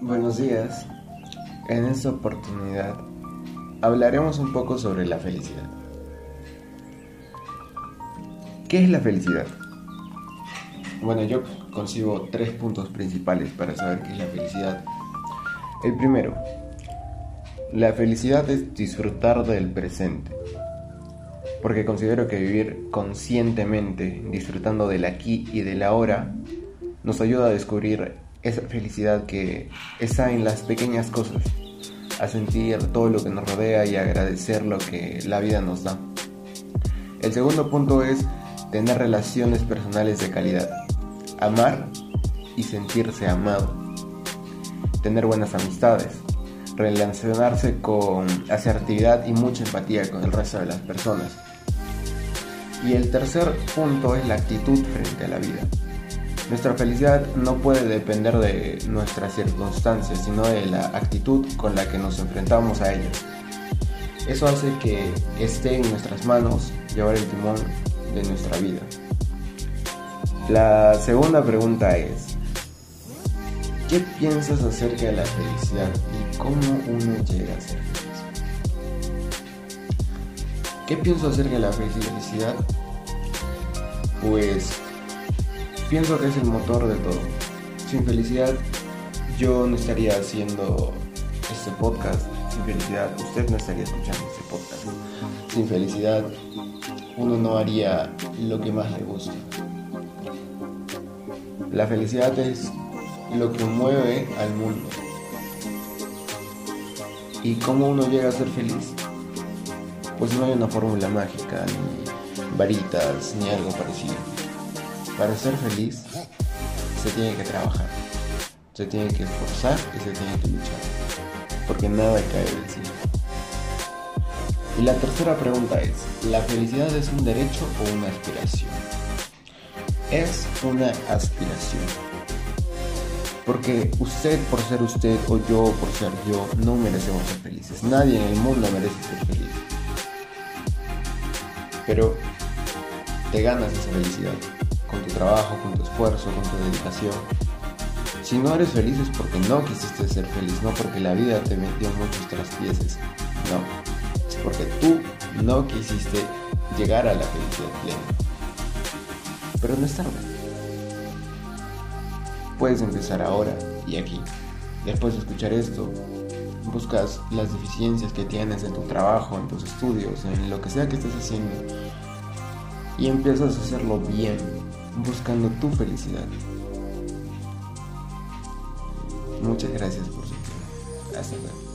Buenos días. En esta oportunidad hablaremos un poco sobre la felicidad. ¿Qué es la felicidad? Bueno, yo concibo tres puntos principales para saber qué es la felicidad. El primero, la felicidad es disfrutar del presente. Porque considero que vivir conscientemente, disfrutando del aquí y del ahora, nos ayuda a descubrir esa felicidad que está en las pequeñas cosas, a sentir todo lo que nos rodea y agradecer lo que la vida nos da. El segundo punto es tener relaciones personales de calidad, amar y sentirse amado, tener buenas amistades, relacionarse con asertividad y mucha empatía con el resto de las personas. Y el tercer punto es la actitud frente a la vida. Nuestra felicidad no puede depender de nuestras circunstancias, sino de la actitud con la que nos enfrentamos a ellas. Eso hace que esté en nuestras manos llevar el timón de nuestra vida. La segunda pregunta es, ¿qué piensas acerca de la felicidad y cómo uno llega a ser feliz? ¿Qué pienso acerca de la felicidad? Pues pienso que es el motor de todo. Sin felicidad yo no estaría haciendo este podcast. Sin felicidad usted no estaría escuchando este podcast. Sin felicidad uno no haría lo que más le gusta. La felicidad es lo que mueve al mundo. ¿Y cómo uno llega a ser feliz? Pues no hay una fórmula mágica, ni varitas, ni algo parecido. Para ser feliz se tiene que trabajar, se tiene que esforzar y se tiene que luchar, porque nada cae del cielo. Y la tercera pregunta es, ¿la felicidad es un derecho o una aspiración? Es una aspiración. Porque usted por ser usted o yo por ser yo no merecemos ser felices. Nadie en el mundo merece ser feliz. Pero te ganas esa felicidad con tu trabajo, con tu esfuerzo, con tu dedicación. Si no eres feliz es porque no quisiste ser feliz, no porque la vida te metió muchos trastieses. No, es porque tú no quisiste llegar a la felicidad plena. Pero no es tarde. Puedes empezar ahora y aquí. Después de escuchar esto, buscas las deficiencias que tienes en tu trabajo, en tus estudios, en lo que sea que estés haciendo y empiezas a hacerlo bien, buscando tu felicidad. Muchas gracias por su tiempo. Hasta luego.